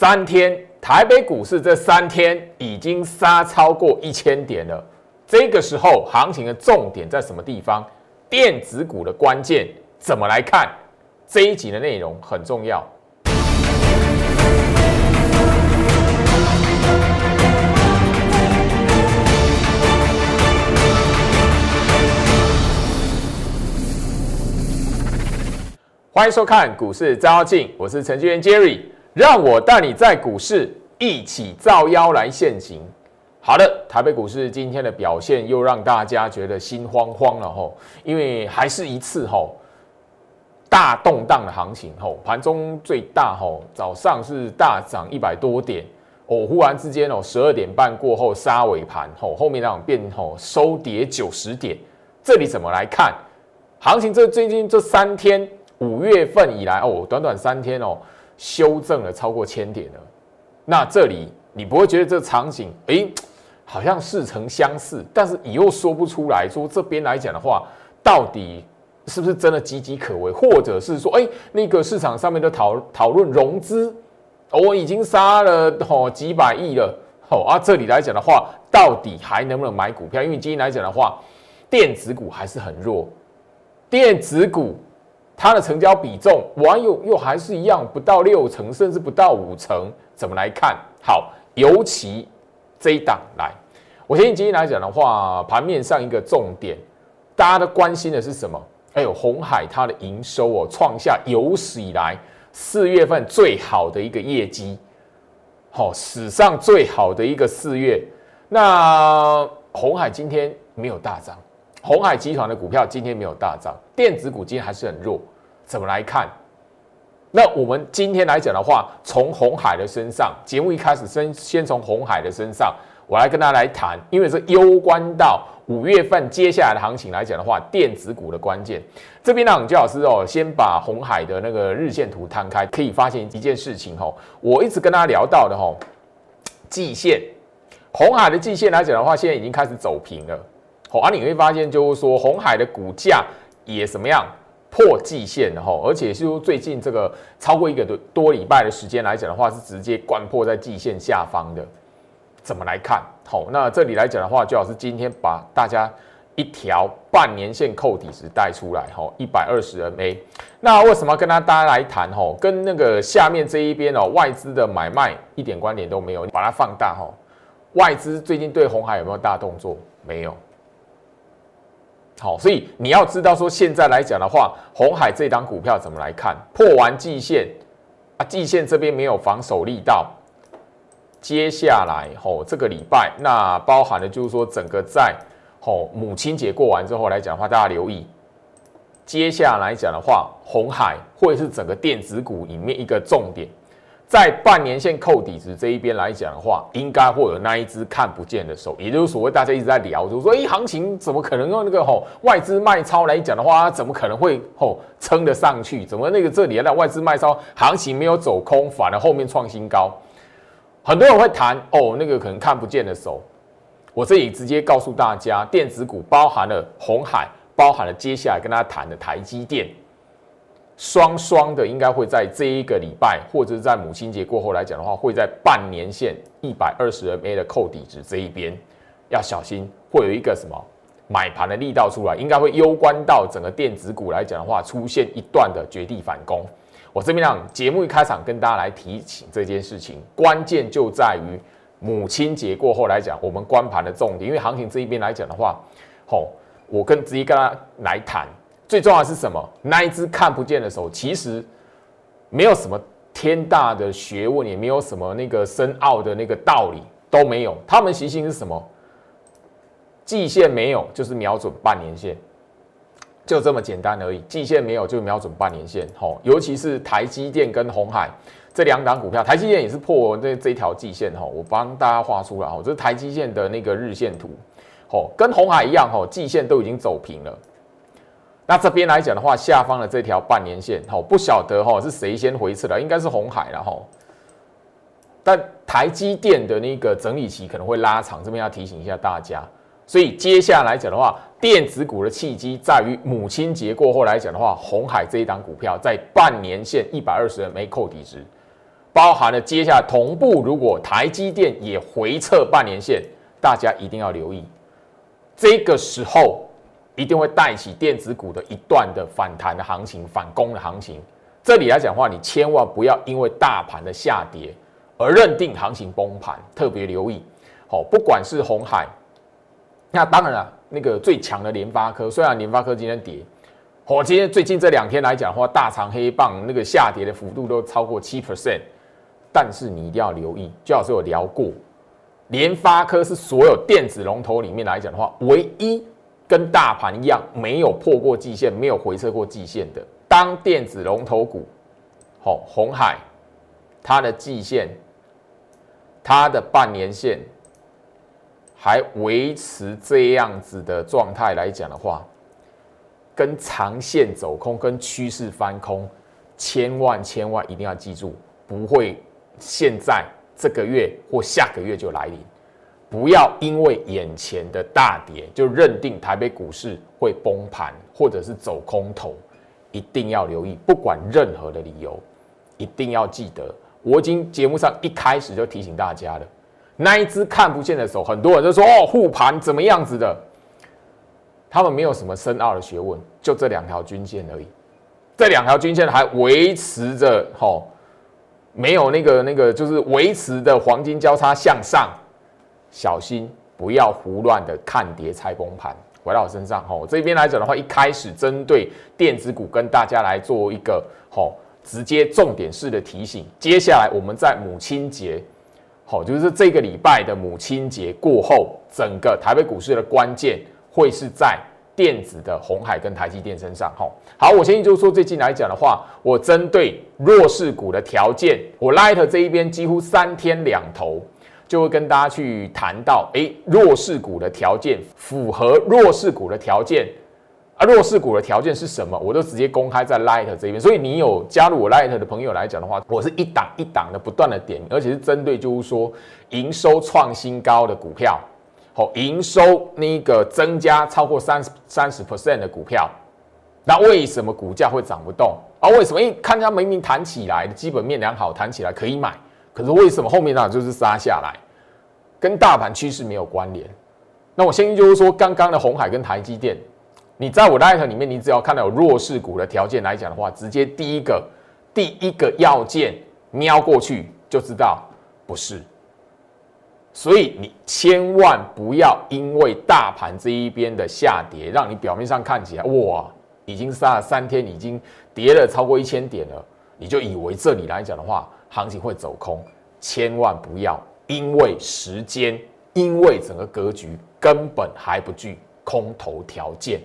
三天，台北股市这三天已经杀超过一千点了。这个时候，行情的重点在什么地方？电子股的关键怎么来看？这一集的内容很重要。欢迎收看股市照妖，我是程序员 Jerry，让我带你在股市一起造妖来现行。好的，台北股市今天的表现又让大家觉得心慌慌了吼，因为还是一次吼大动荡的行情吼，盘中最大吼早上是大涨一百多点哦，忽然之间哦十二点半过后杀尾盘吼，后面那种变吼收跌九十点，这里怎么来看行情？这最近这三天。五月份以来哦，短短三天哦，修正了超过千点了。那这里你不会觉得这场景哎，好像似曾相似，但是你又说不出来说这边来讲的话，到底是不是真的岌岌可危，或者是说哎，那个市场上面的讨讨论融资，我已经杀了哦几百亿了哦啊，这里来讲的话，到底还能不能买股票？因为今天来讲的话，电子股还是很弱，电子股。它的成交比重，完又又还是一样，不到六成，甚至不到五成，怎么来看？好，尤其这一档来，我相信今天来讲的话，盘面上一个重点，大家都关心的是什么？哎呦，红海它的营收哦，创下有史以来四月份最好的一个业绩，好，史上最好的一个四月。那红海今天没有大涨。红海集团的股票今天没有大涨，电子股今天还是很弱。怎么来看？那我们今天来讲的话，从红海的身上，节目一开始先先从红海的身上，我来跟大家来谈，因为是攸关到五月份接下来的行情来讲的话，电子股的关键。这边呢，焦老师哦，先把红海的那个日线图摊开，可以发现一件事情哦，我一直跟大家聊到的哦，季线，红海的季线来讲的话，现在已经开始走平了。好，啊你会发现，就是说红海的股价也怎么样破季线的哈，而且是最近这个超过一个多多礼拜的时间来讲的话，是直接贯破在季线下方的。怎么来看？好，那这里来讲的话，最好是今天把大家一条半年线扣底值带出来哈，一百二十 MA。那为什么要跟大家来谈？哈，跟那个下面这一边哦，外资的买卖一点关联都没有。把它放大哈，外资最近对红海有没有大动作？没有。好，所以你要知道说，现在来讲的话，红海这档股票怎么来看？破完季线啊，季线这边没有防守力道。接下来吼，这个礼拜那包含的就是说，整个在吼母亲节过完之后来讲的话，大家留意，接下来讲的话，红海会是整个电子股里面一个重点。在半年线扣底值这一边来讲的话，应该会有那一只看不见的手，也就是所谓大家一直在聊，就说，哎，行情怎么可能用那个吼外资卖超来讲的话，怎么可能会吼撑得上去？怎么那个这里那外资卖超行情没有走空，反而后面创新高？很多人会谈哦，那个可能看不见的手。我这里直接告诉大家，电子股包含了红海，包含了接下来跟大家谈的台积电。双双的应该会在这一个礼拜，或者是在母亲节过后来讲的话，会在半年线一百二十 MA 的扣底值这一边要小心，会有一个什么买盘的力道出来，应该会攸关到整个电子股来讲的话，出现一段的绝地反攻。我这边让节目一开场跟大家来提醒这件事情，关键就在于母亲节过后来讲，我们关盘的重点，因为行情这一边来讲的话，吼，我跟直接跟他来谈。最重要的是什么？那一只看不见的手，其实没有什么天大的学问，也没有什么那个深奥的那个道理都没有。他们习性是什么？季线没有，就是瞄准半年线，就这么简单而已。季线没有，就瞄准半年线。吼，尤其是台积电跟红海这两档股票，台积电也是破这这条季线。吼，我帮大家画出来。吼，这是台积电的那个日线图。吼，跟红海一样。吼，季线都已经走平了。那这边来讲的话，下方的这条半年线，哈，不晓得哈是谁先回撤的，应该是红海了哈。但台积电的那个整理期可能会拉长，这边要提醒一下大家。所以接下来讲的话，电子股的契机在于母亲节过后来讲的话，红海这一档股票在半年线一百二十 MA 扣底值，包含了接下来同步，如果台积电也回撤半年线，大家一定要留意，这个时候一定会带起电子股的一段的反弹的行情、反攻的行情。这里来讲话，你千万不要因为大盘的下跌而认定行情崩盘，特别留意。好，不管是红海，那当然了，那个最强的联发科，虽然联发科今天跌，我今天最近这两天来讲的话，大长黑棒那个下跌的幅度都超过七 percent，但是你一定要留意，就好是有聊过，联发科是所有电子龙头里面来讲的话，唯一跟大盘一样没有破过季线、没有回撤过季线的。当电子龙头股，好，红海，它的季线，它的半年线。还维持这样子的状态来讲的话，跟长线走空、跟趋势翻空，千万千万一定要记住，不会现在这个月或下个月就来临。不要因为眼前的大跌就认定台北股市会崩盘或者是走空头，一定要留意，不管任何的理由，一定要记得。我已经节目上一开始就提醒大家了。那一只看不见的手，很多人都说哦，护盘怎么样子的？他们没有什么深奥的学问，就这两条均线而已。这两条均线还维持着吼，没有那个那个，就是维持的黄金交叉向上。小心不要胡乱的看跌猜崩盘。回到我身上吼，这边来讲的话，一开始针对电子股跟大家来做一个吼直接重点式的提醒。接下来我们在母亲节。好，就是这个礼拜的母亲节过后，整个台北股市的关键会是在电子的红海跟台积电身上。吼，好，我相信就是说最近来讲的话，我针对弱势股的条件，我 Light 这一边几乎三天两头就会跟大家去谈到，哎，弱势股的条件符合弱势股的条件。啊，弱势股的条件是什么？我都直接公开在 Light 这边，所以你有加入我 Light 的朋友来讲的话，我是一档一档的不断的点，而且是针对就是说营收创新高的股票，好，营收那个增加超过三十三十 percent 的股票，那为什么股价会涨不动？啊，为什么？因为看它明明弹起来，基本面良好，弹起来可以买，可是为什么后面呢就是杀下来？跟大盘趋势没有关联。那我相信就是说，刚刚的红海跟台积电。你在我 Light 里面，你只要看到有弱势股的条件来讲的话，直接第一个第一个要件瞄过去就知道不是。所以你千万不要因为大盘这一边的下跌，让你表面上看起来哇，已经杀了三天，已经跌了超过一千点了，你就以为这里来讲的话，行情会走空。千万不要因为时间，因为整个格局根本还不具空头条件。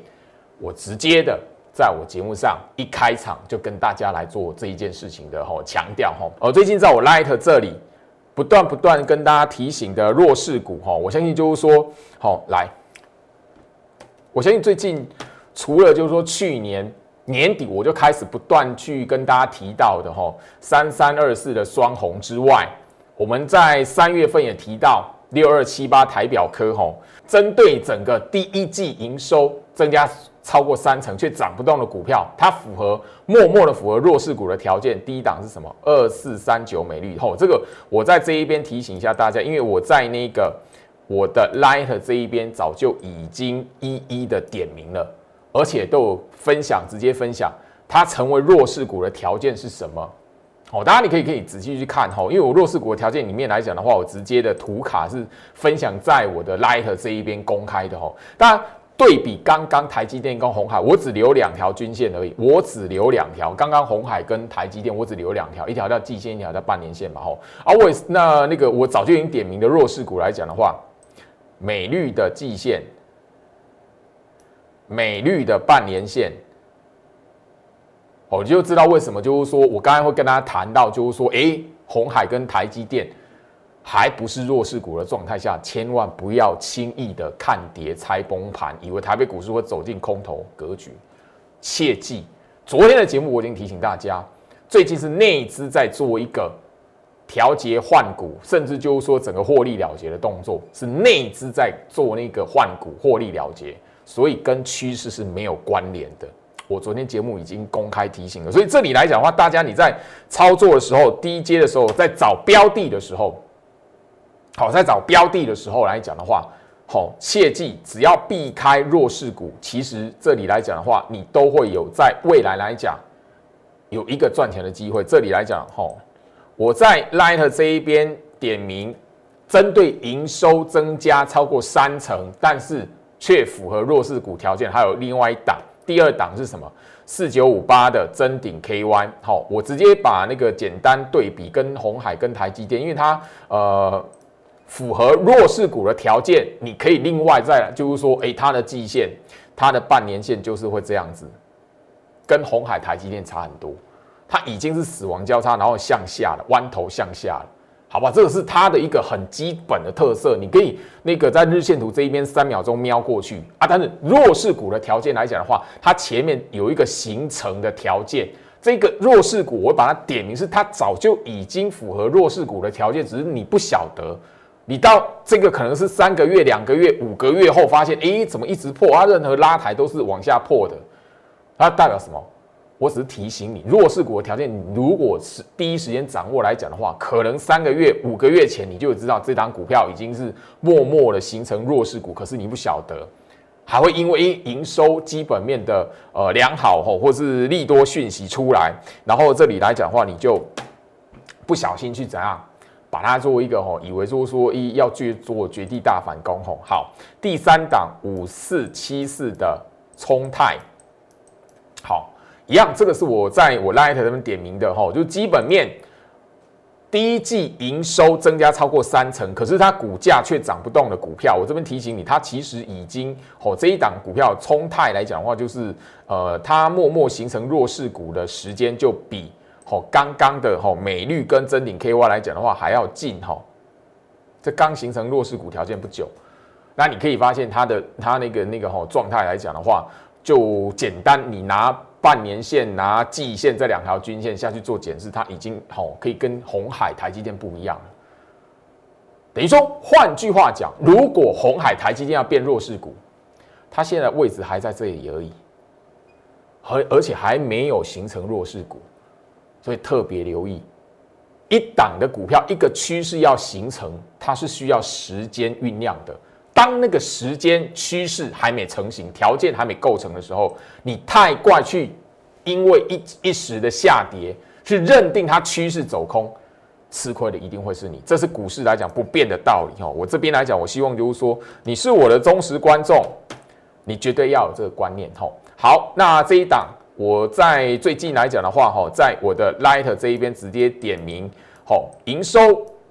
我直接的在我节目上一开场就跟大家来做这一件事情的吼强调吼，呃，最近在我 Light 这里不断不断跟大家提醒的弱势股哈，我相信就是说，好来，我相信最近除了就是说去年年底我就开始不断去跟大家提到的吼三三二四的双红之外，我们在三月份也提到六二七八台表科吼，针对整个第一季营收增加。超过三成却涨不动的股票，它符合默默的符合弱势股的条件。第一档是什么？二四三九美丽。后这个我在这一边提醒一下大家，因为我在那个我的 Light 这一边早就已经一一的点名了，而且都有分享，直接分享它成为弱势股的条件是什么。哦，大家你可以可以仔细去看哈，因为我弱势股的条件里面来讲的话，我直接的图卡是分享在我的 Light 这一边公开的哈。当然。对比刚刚台积电跟红海，我只留两条均线而已，我只留两条。刚刚红海跟台积电，我只留两条，一条叫季线，一条叫半年线嘛。吼，啊，我那那个我早就已经点名的弱势股来讲的话，美绿的季线，美绿的半年线，我就知道为什么，就是说我刚才会跟大家谈到，就是说，哎，红海跟台积电。还不是弱势股的状态下，千万不要轻易的看跌猜崩盘，以为台北股市会走进空头格局。切记，昨天的节目我已经提醒大家，最近是内资在做一个调节换股，甚至就是说整个获利了结的动作，是内资在做那个换股获利了结，所以跟趋势是没有关联的。我昨天节目已经公开提醒了，所以这里来讲的话，大家你在操作的时候，低阶的时候，在找标的的时候，好，在找标的的时候来讲的话，好，切记只要避开弱势股，其实这里来讲的话，你都会有在未来来讲有一个赚钱的机会。这里来讲，哈，我在 Light 这一边点名，针对营收增加超过三成，但是却符合弱势股条件，还有另外一档。第二档是什么？四九五八的真顶 KY，好，我直接把那个简单对比跟红海跟台积电，因为它呃符合弱势股的条件，你可以另外再就是说，哎，它的季线、它的半年线就是会这样子，跟红海、台积电差很多，它已经是死亡交叉，然后向下了，弯头向下了。好吧，这个是它的一个很基本的特色，你可以那个在日线图这一边三秒钟瞄过去啊。但是弱势股的条件来讲的话，它前面有一个形成的条件，这个弱势股我把它点名是它早就已经符合弱势股的条件，只是你不晓得，你到这个可能是三个月、两个月、五个月后发现，哎，怎么一直破？它任何拉抬都是往下破的，它代表什么？我只是提醒你，弱势股的条件，如果是第一时间掌握来讲的话，可能三个月、五个月前你就知道这档股票已经是默默的形成弱势股，可是你不晓得，还会因为营收基本面的呃良好吼，或是利多讯息出来，然后这里来讲的话，你就不小心去怎样把它作为一个吼，以为说说一要去做绝地大反攻吼。好，第三档五四七四的冲泰，好。一样，这个是我在我 Light 这边点名的哈，就基本面第一季营收增加超过三成，可是它股价却涨不动的股票，我这边提醒你，它其实已经哦这一档股票冲泰来讲的话，就是呃它默默形成弱势股的时间就比哦刚刚的哦美绿跟真顶 KY 来讲的话还要近哈，这刚形成弱势股条件不久，那你可以发现它的它那个那个哈状态来讲的话，就简单你拿。半年线拿季线这两条均线下去做检视，它已经好可以跟红海、台积电不一样了。等于说，换句话讲，如果红海、台积电要变弱势股，它现在位置还在这里而已，而而且还没有形成弱势股，所以特别留意，一档的股票一个趋势要形成，它是需要时间酝酿的。当那个时间趋势还没成型，条件还没构成的时候，你太怪去，因为一一时的下跌去认定它趋势走空，吃亏的一定会是你。这是股市来讲不变的道理哈。我这边来讲，我希望就是说，你是我的忠实观众，你绝对要有这个观念哈。好，那这一档我在最近来讲的话哈，在我的 Light 这一边直接点名，好，营收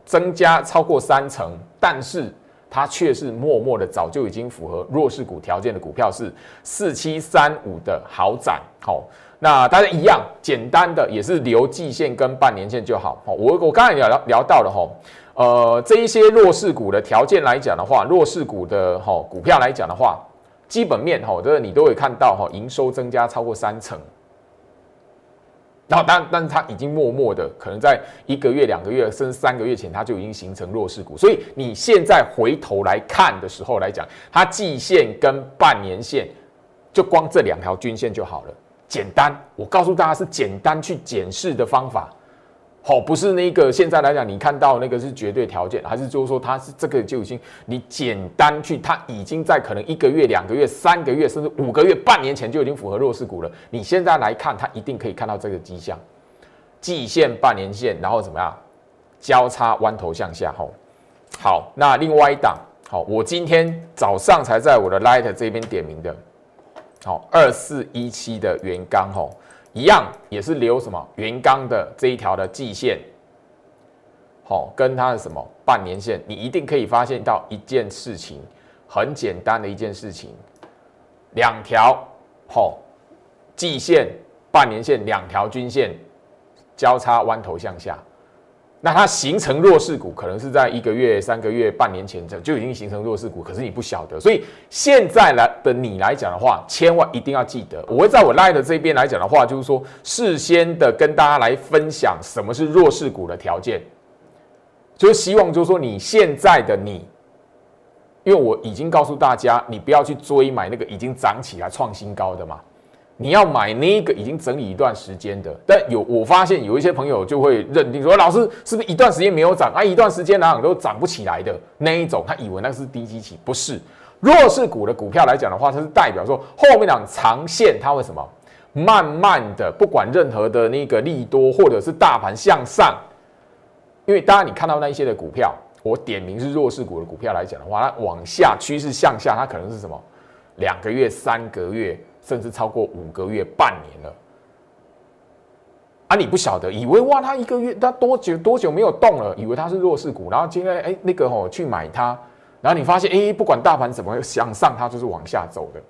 增加超过三成，但是。它却是默默的，早就已经符合弱势股条件的股票是四七三五的豪展，好，那大家一样简单的也是留季线跟半年线就好，好，我我刚才聊聊到了哈，呃，这一些弱势股的条件来讲的话，弱势股的哈股票来讲的话，基本面哈，这个你都会看到哈，营收增加超过三成。然后，但但是它已经默默的，可能在一个月、两个月，甚至三个月前，它就已经形成弱势股。所以你现在回头来看的时候来讲，它季线跟半年线，就光这两条均线就好了，简单。我告诉大家是简单去检视的方法。好，不是那个现在来讲，你看到那个是绝对条件，还是就是说它是这个就已经你简单去，它已经在可能一个月、两个月、三个月，甚至五个月、半年前就已经符合弱势股了。你现在来看，它一定可以看到这个迹象，季线、半年线，然后怎么样交叉弯头向下。吼，好，那另外一档，好，我今天早上才在我的 Light 这边点名的，好，二四一七的原钢，吼。一样也是留什么原钢的这一条的季线，好，跟它的什么半年线，你一定可以发现到一件事情，很简单的一件事情，两条好季线、半年线两条均线交叉弯头向下。那它形成弱势股，可能是在一个月、三个月、半年前就就已经形成弱势股，可是你不晓得。所以现在来的你来讲的话，千万一定要记得，我会在我 Light 这边来讲的话，就是说事先的跟大家来分享什么是弱势股的条件，就是希望就是说你现在的你，因为我已经告诉大家，你不要去追买那个已经涨起来创新高的嘛。你要买那个已经整理一段时间的，但有我发现有一些朋友就会认定说，老师是不是一段时间没有涨？啊？一段时间哪样都涨不起来的？那一种，他以为那是低基期，不是。弱势股的股票来讲的话，它是代表说后面两长线它会什么，慢慢的不管任何的那个利多或者是大盘向上，因为当然你看到那一些的股票，我点名是弱势股的股票来讲的话，它往下趋势向下，它可能是什么？两个月、三个月。甚至超过五个月、半年了，啊！你不晓得，以为哇，他一个月他多久多久没有动了？以为他是弱势股，然后今天哎那个哦去买它，然后你发现哎，不管大盘怎么向上，它就是往下走的。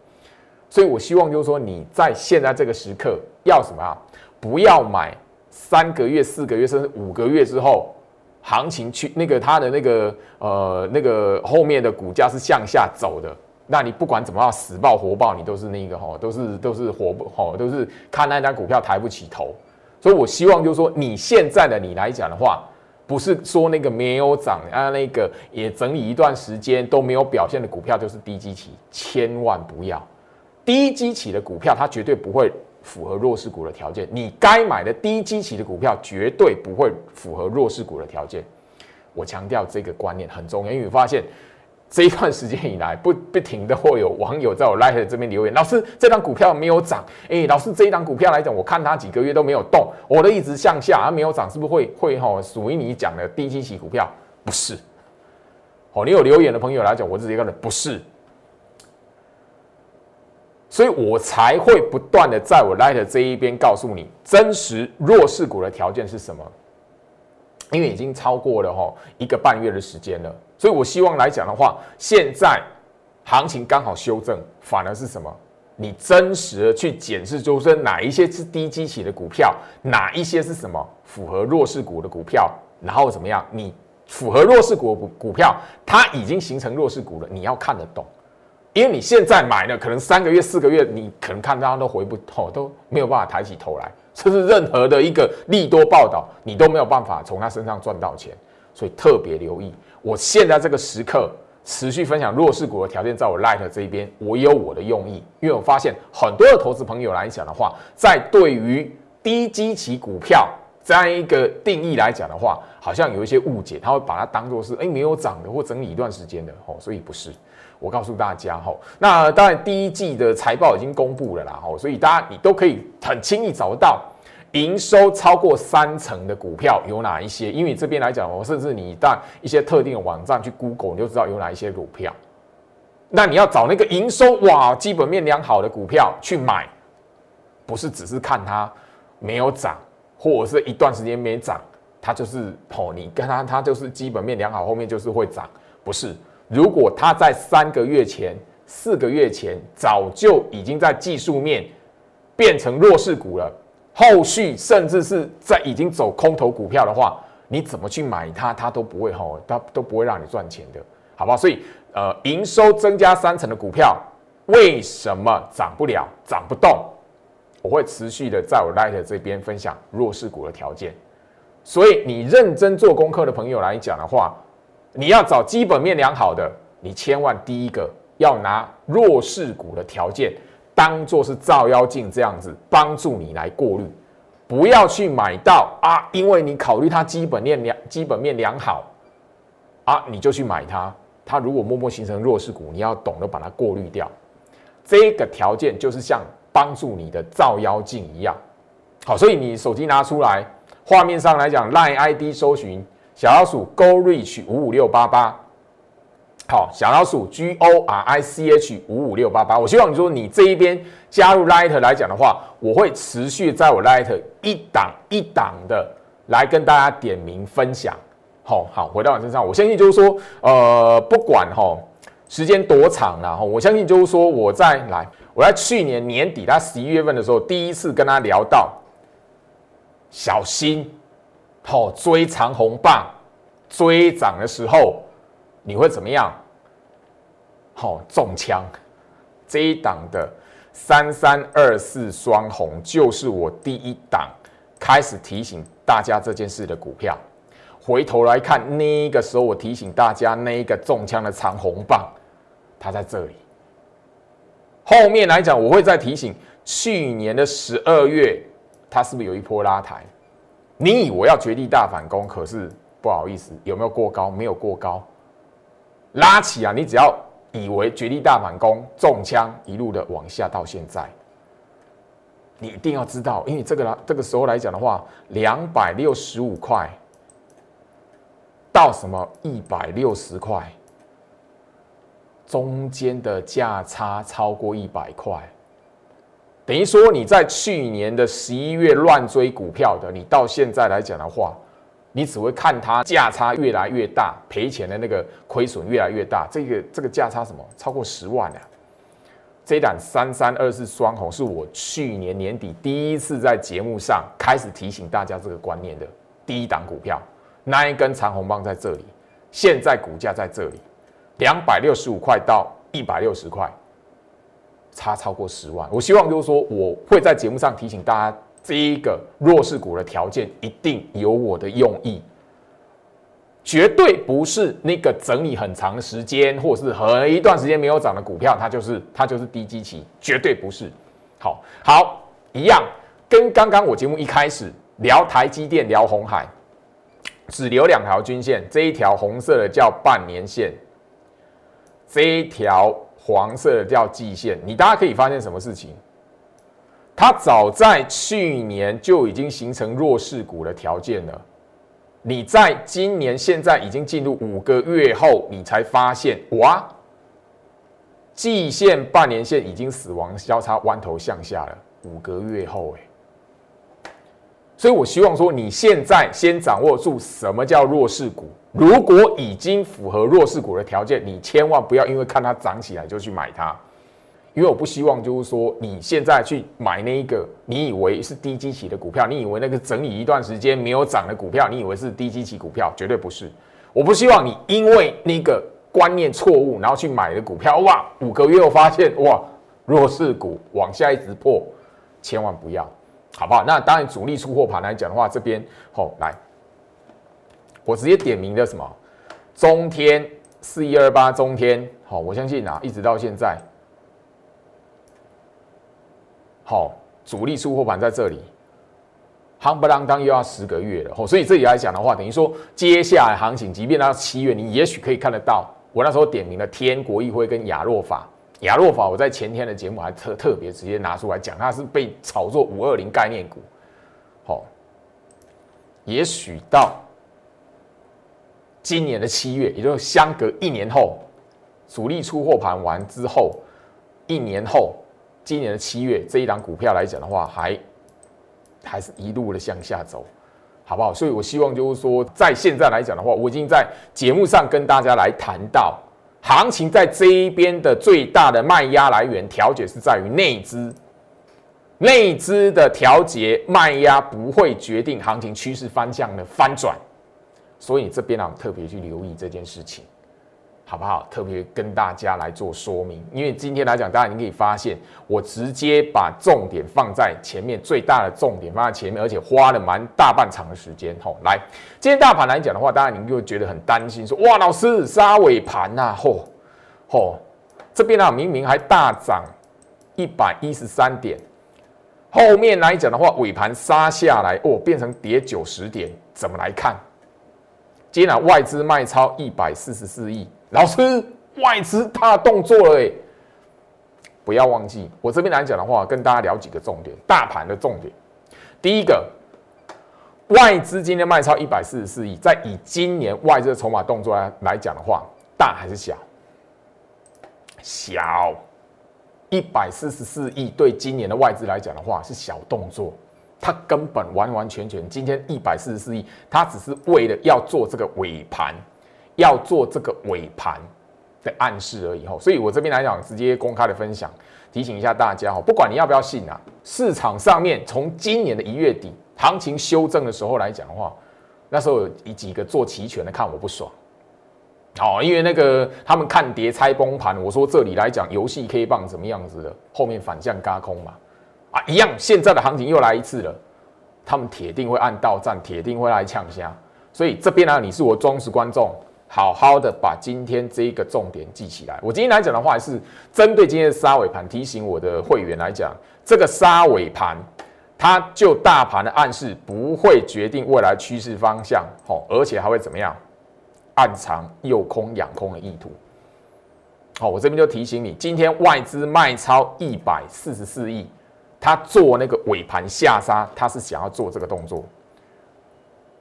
所以我希望就是说你在现在这个时刻要什么啊？不要买三个月、四个月甚至五个月之后行情去那个它的那个呃那个后面的股价是向下走的。那你不管怎么样死爆活爆，你都是那个哈，都是都是活不哈，都是看那张股票抬不起头。所以我希望就是说，你现在的你来讲的话，不是说那个没有涨啊，那个也整理一段时间都没有表现的股票就是低基期，千万不要。低基期的股票它绝对不会符合弱势股的条件，你该买的低基期的股票绝对不会符合弱势股的条件。我强调这个观念很重要，因为发现。这一段时间以来，不 不停的会有网友在我 Light 这边留言，老师这张股票没有涨，哎，老师这一张股票来讲，我看它几个月都没有动，我的一直向下，它没有涨，是不是会会哈属于你讲的低基期股票？不是，哦，你有留言的朋友来讲，我自己个人不是，所以我才会不断的在我 Light 这一边告诉你，真实弱势股的条件是什么。因为已经超过了哈一个半月的时间了，所以我希望来讲的话，现在行情刚好修正，反而是什么？你真实的去检视，就是哪一些是低基期的股票，哪一些是什么符合弱势股的股票，然后怎么样？你符合弱势股股股票，它已经形成弱势股了，你要看得懂，因为你现在买了，可能三个月、四个月，你可能看它都回不透，都没有办法抬起头来。这是任何的一个利多报道，你都没有办法从他身上赚到钱，所以特别留意。我现在这个时刻持续分享弱势股的条件，在我 Light 这一边，我有我的用意，因为我发现很多的投资朋友来讲的话，在对于低基期股票这样一个定义来讲的话，好像有一些误解，他会把它当做是哎没有涨的或整理一段时间的哦，所以不是。我告诉大家哈，那当然第一季的财报已经公布了啦，哈，所以大家你都可以很轻易找得到营收超过三成的股票有哪一些？因为这边来讲，我甚至你到一些特定的网站去 Google，你就知道有哪一些股票。那你要找那个营收哇，基本面良好的股票去买，不是只是看它没有涨，或者是一段时间没涨，它就是哦，你跟它它就是基本面良好，后面就是会涨，不是。如果它在三个月前、四个月前早就已经在技术面变成弱势股了，后续甚至是在已经走空头股票的话，你怎么去买它，它都不会吼，它都不会让你赚钱的，好不好？所以，呃，营收增加三成的股票，为什么涨不了、涨不动？我会持续的在我 Light 这边分享弱势股的条件。所以，你认真做功课的朋友来讲的话。你要找基本面良好的，你千万第一个要拿弱势股的条件当做是照妖镜这样子帮助你来过滤，不要去买到啊，因为你考虑它基本面良基本面良好啊，你就去买它。它如果默默形成弱势股，你要懂得把它过滤掉。这个条件就是像帮助你的照妖镜一样。好，所以你手机拿出来，画面上来讲，line ID 搜寻。小老鼠 Go Reach 五五六八八，好，小老鼠 G O R I C H 五五六八八。我希望你说你这一边加入 Light 来讲的话，我会持续在我 Light 一档一档的来跟大家点名分享。好好，回到我身上，我相信就是说，呃，不管哈时间多长了哈，我相信就是说，我在来，我在去年年底，他十一月份的时候，第一次跟他聊到，小心。好，追长红棒，追涨的时候，你会怎么样？好，中枪。这一档的三三二四双红，就是我第一档开始提醒大家这件事的股票。回头来看，那个时候我提醒大家，那一个中枪的长红棒，它在这里。后面来讲，我会再提醒去年的十二月，它是不是有一波拉抬？你以为要绝地大反攻，可是不好意思，有没有过高？没有过高，拉起啊！你只要以为绝地大反攻，中枪一路的往下到现在，你一定要知道，因为这个呢，这个时候来讲的话，两百六十五块到什么一百六十块，中间的价差超过一百块。等于说你在去年的十一月乱追股票的，你到现在来讲的话，你只会看它价差越来越大，赔钱的那个亏损越来越大。这个这个价差什么超过十万啊？这一档三三二四双红是我去年年底第一次在节目上开始提醒大家这个观念的第一档股票，那一根长红棒在这里，现在股价在这里，两百六十五块到一百六十块。差超过十万，我希望就是说，我会在节目上提醒大家，这一个弱势股的条件一定有我的用意，绝对不是那个整理很长时间，或是很一段时间没有涨的股票，它就是它就是低基期，绝对不是。好，好，一样，跟刚刚我节目一开始聊台积电、聊红海，只留两条均线，这一条红色的叫半年线，这一条。黄色的叫季线，你大家可以发现什么事情？它早在去年就已经形成弱势股的条件了。你在今年现在已经进入五个月后，你才发现哇，季线、半年线已经死亡交叉弯头向下了。五个月后，哎，所以我希望说，你现在先掌握住什么叫弱势股。如果已经符合弱势股的条件，你千万不要因为看它涨起来就去买它，因为我不希望就是说你现在去买那一个你以为是低基期的股票，你以为那个整理一段时间没有涨的股票，你以为是低基期股票，绝对不是。我不希望你因为那个观念错误，然后去买的股票，哇，五个月后发现哇弱势股往下一直破，千万不要，好不好？那当然主力出货盘来讲的话，这边好来。我直接点名的什么？中天四一二八，中天好，我相信啊，一直到现在，好，主力出货盘在这里，夯不啷当又要十个月了，吼所以这里来讲的话，等于说接下来行情，即便到七月，你也许可以看得到，我那时候点名了天国议会跟亚洛法，亚洛法我在前天的节目还特特别直接拿出来讲，它是被炒作五二零概念股，好，也许到。今年的七月，也就是相隔一年后，主力出货盘完之后，一年后，今年的七月这一档股票来讲的话，还还是一路的向下走，好不好？所以我希望就是说，在现在来讲的话，我已经在节目上跟大家来谈到，行情在这一边的最大的卖压来源调节是在于内资，内资的调节卖压不会决定行情趋势方向的翻转。所以这边呢，特别去留意这件事情，好不好？特别跟大家来做说明。因为今天来讲，大家你可以发现，我直接把重点放在前面，最大的重点放在前面，而且花了蛮大半场的时间。吼，来，今天大盘来讲的话，当然你就觉得很担心，说哇，老师杀尾盘呐，吼吼，这边呢明明还大涨一百一十三点，后面来讲的话，尾盘杀下来，哦，变成跌九十点，怎么来看？今天啊外资卖超一百四十四亿，老师，外资大动作了哎！不要忘记，我这边来讲的话，跟大家聊几个重点，大盘的重点。第一个，外资今天卖超一百四十四亿，在以今年外资的筹码动作来来讲的话，大还是小？小，一百四十四亿对今年的外资来讲的话是小动作。它根本完完全全，今天一百四十四亿，它只是为了要做这个尾盘，要做这个尾盘的暗示而已吼。所以我这边来讲，直接公开的分享，提醒一下大家哈，不管你要不要信啊，市场上面从今年的一月底行情修正的时候来讲的话，那时候有几个做期权的看我不爽，哦，因为那个他们看跌猜崩盘，我说这里来讲游戏 K 棒怎么样子的，后面反向嘎空嘛。啊，一样，现在的行情又来一次了，他们铁定会按到站，铁定会来抢虾。所以这边呢，你是我忠实观众，好好的把今天这一个重点记起来。我今天来讲的话，是针对今天的杀尾盘，提醒我的会员来讲，这个杀尾盘，它就大盘的暗示不会决定未来趋势方向，好，而且还会怎么样，暗藏诱空养空的意图。好，我这边就提醒你，今天外资卖超一百四十四亿，他做那个尾盘下杀，他是想要做这个动作。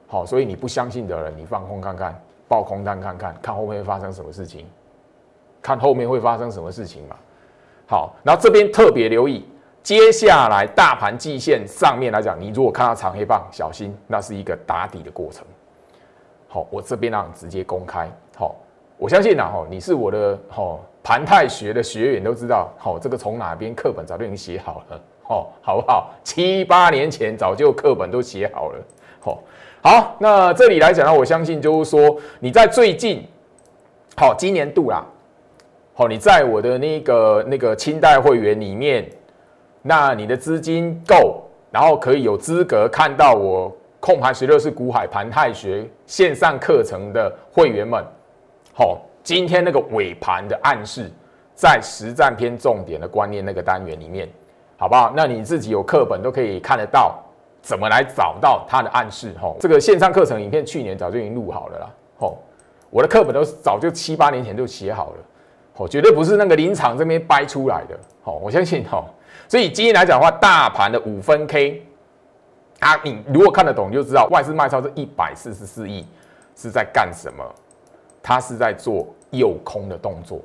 好，所以你不相信的人，你放空看看。爆空单看看，看后面会发生什么事情，看后面会发生什么事情嘛？好，然后这边特别留意，接下来大盘季线上面来讲，你如果看到长黑棒，小心，那是一个打底的过程。好，我这边让直接公开。好，我相信呐，哈，你是我的哈盘泰学的学员都知道，好，这个从哪边课本早就已经写好了，好，好不好？七八年前早就课本都写好了，好。好，那这里来讲呢，我相信就是说你在最近，好，今年度啦，好，你在我的那个那个清代会员里面，那你的资金够，然后可以有资格看到我控盘十六式股海盘泰学线上课程的会员们，好，今天那个尾盘的暗示，在实战篇重点的观念那个单元里面，好不好？那你自己有课本都可以看得到。怎么来找到它的暗示？吼，这个线上课程影片去年早就已经录好了啦。吼，我的课本都早就七八年前就写好了。吼，绝对不是那个林场这边掰出来的。吼，我相信吼。所以今天来讲的话，大盘的五分 K，啊，你如果看得懂，就知道外资卖超这一百四十四亿是在干什么？它是在做诱空的动作。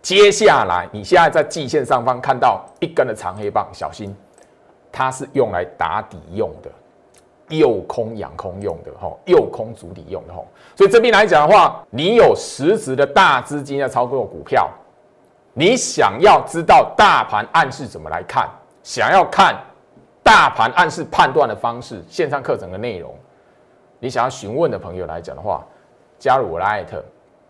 接下来，你现在在季线上方看到一根的长黑棒，小心。它是用来打底用的，诱空养空用的，吼，诱空主底用的，吼。所以这边来讲的话，你有实质的大资金要操作股票，你想要知道大盘暗示怎么来看，想要看大盘暗示判断的方式，线上课程的内容，你想要询问的朋友来讲的话，加入我的艾特，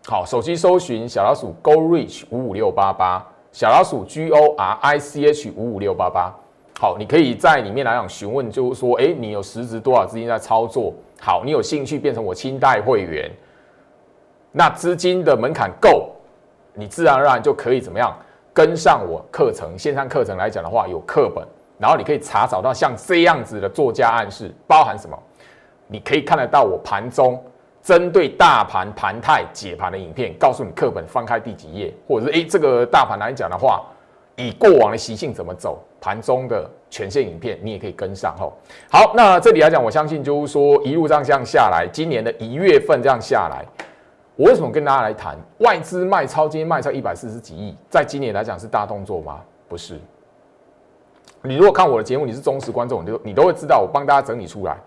好，手机搜寻小老鼠 Go Reach 五五六八八，小老鼠 G O R I C H 五五六八八。好，你可以在里面来讲询问，就是说，哎，你有实质多少资金在操作？好，你有兴趣变成我清代会员，那资金的门槛够，你自然而然就可以怎么样跟上我课程线上课程来讲的话，有课本，然后你可以查找到像这样子的作家暗示，包含什么？你可以看得到我盘中针对大盘盘态解盘的影片，告诉你课本翻开第几页，或者是哎，这个大盘来讲的话。以过往的习性怎么走，盘中的全线影片你也可以跟上吼。好，那这里来讲，我相信就是说一路这样这样下来，今年的一月份这样下来，我为什么跟大家来谈外资卖超？今天卖超一百四十几亿，在今年来讲是大动作吗？不是。你如果看我的节目，你是忠实观众，你就你都会知道，我帮大家整理出来，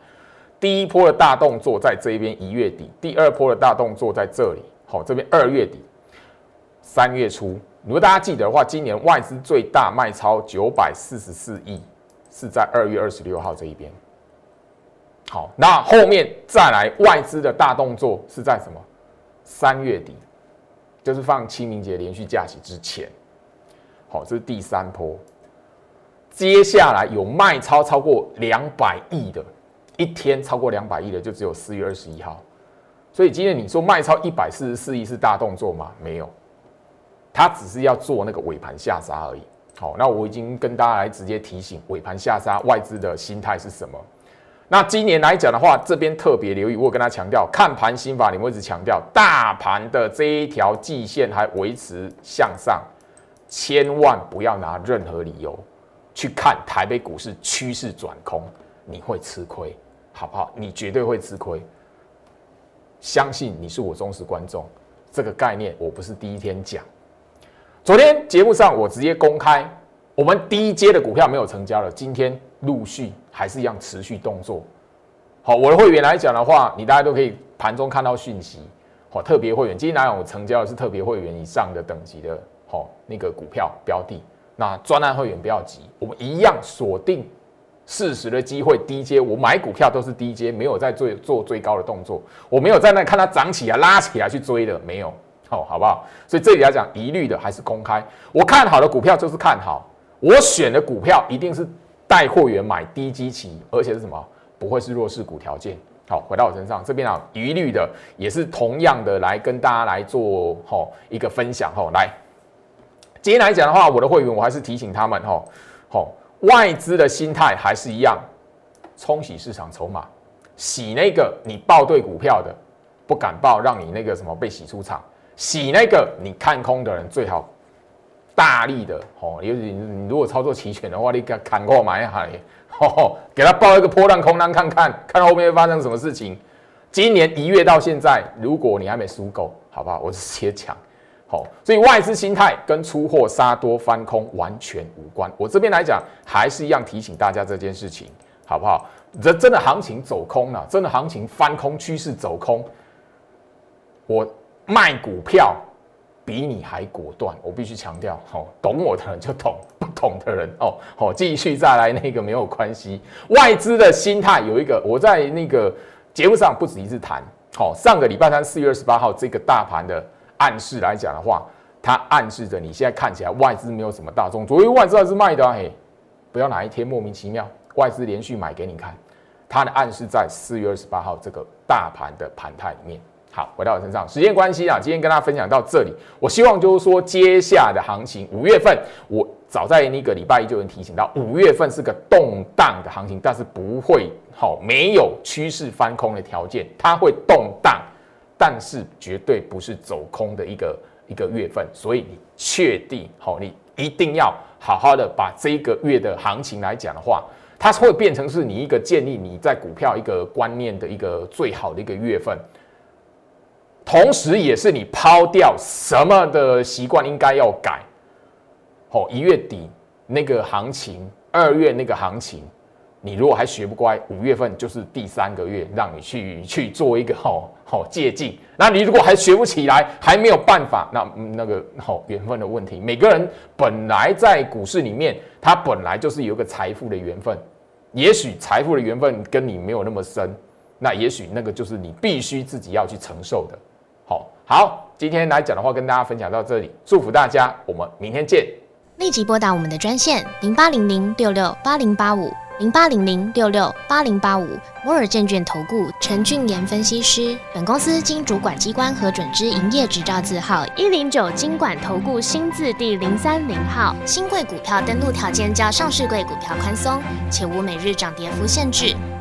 第一波的大动作在这边一月底，第二波的大动作在这里，好，这边二月底、三月初。如果大家记得的话，今年外资最大卖超九百四十四亿，是在二月二十六号这一边。好，那后面再来外资的大动作是在什么？三月底，就是放清明节连续假期之前。好，这是第三波。接下来有卖超超过两百亿的，一天超过两百亿的就只有四月二十一号。所以今天你说卖超一百四十四亿是大动作吗？没有。他只是要做那个尾盘下杀而已。好，那我已经跟大家来直接提醒，尾盘下杀外资的心态是什么？那今年来讲的话，这边特别留意，我跟他强调，看盘心法，你们一直强调，大盘的这一条季线还维持向上，千万不要拿任何理由去看台北股市趋势转空，你会吃亏，好不好？你绝对会吃亏。相信你是我忠实观众，这个概念我不是第一天讲。昨天节目上我直接公开，我们第一阶的股票没有成交了，今天陆续还是一样持续动作。好，我的会员来讲的话，你大家都可以盘中看到讯息。好，特别会员今天来讲我成交的是特别会员以上的等级的，好那个股票标的。那专案会员不要急，我们一样锁定适时的机会低阶。我买股票都是低阶，没有在做做最高的动作，我没有在那看它涨起来拉起来去追的，没有。好，好不好？所以这里来讲，一律的还是公开。我看好的股票就是看好，我选的股票一定是带货员买低基期，而且是什么？不会是弱势股条件。好，回到我身上这边啊，一律的也是同样的来跟大家来做吼一个分享吼。来，今天来讲的话，我的会员我还是提醒他们吼吼，外资的心态还是一样，冲洗市场筹码，洗那个你报对股票的不敢报，让你那个什么被洗出场，洗那个你看空的人最好大力的吼，尤其你如果操作齐全的话，你给砍过买下。哦，给他报一个波浪空单看看，看后面会发生什么事情。今年一月到现在，如果你还没输够，好不好？我直接抢。好，所以外资心态跟出货杀多翻空完全无关。我这边来讲，还是一样提醒大家这件事情，好不好？这真的行情走空了，真的行情翻空趋势走空，我卖股票。比你还果断，我必须强调，哦，懂我的人就懂，不懂的人，哦，好，继续再来那个没有关系。外资的心态有一个，我在那个节目上不止一次谈，好，上个礼拜三四月二十八号这个大盘的暗示来讲的话，它暗示着你现在看起来外资没有什么大众，昨天外资还是卖的啊，嘿，不要哪一天莫名其妙外资连续买给你看，它的暗示在四月二十八号这个大盘的盘态里面。好，回到我身上，时间关系啊，今天跟大家分享到这里。我希望就是说，接下的行情，五月份，我早在那个礼拜一就能提醒到，五月份是个动荡的行情，但是不会好，没有趋势翻空的条件，它会动荡，但是绝对不是走空的一个一个月份。所以你确定好，你一定要好好的把这个月的行情来讲的话，它会变成是你一个建立你在股票一个观念的一个最好的一个月份。同时，也是你抛掉什么的习惯应该要改。哦，一月底那个行情，二月那个行情，你如果还学不乖，五月份就是第三个月，让你去去做一个好好借鉴。那你如果还学不起来，还没有办法，那那个好缘分的问题。每个人本来在股市里面，他本来就是有个财富的缘分，也许财富的缘分跟你没有那么深，那也许那个就是你必须自己要去承受的。好，今天来讲的话，跟大家分享到这里，祝福大家，我们明天见。立即拨打我们的专线零八零零六六八零八五零八零零六六八零八五摩尔证券投顾陈俊言分析师。本公司经主管机关核准之营业执照字号一零九金管投顾新字第零三零号。新贵股票登录条件较上市贵股票宽松，且无每日涨跌幅限制。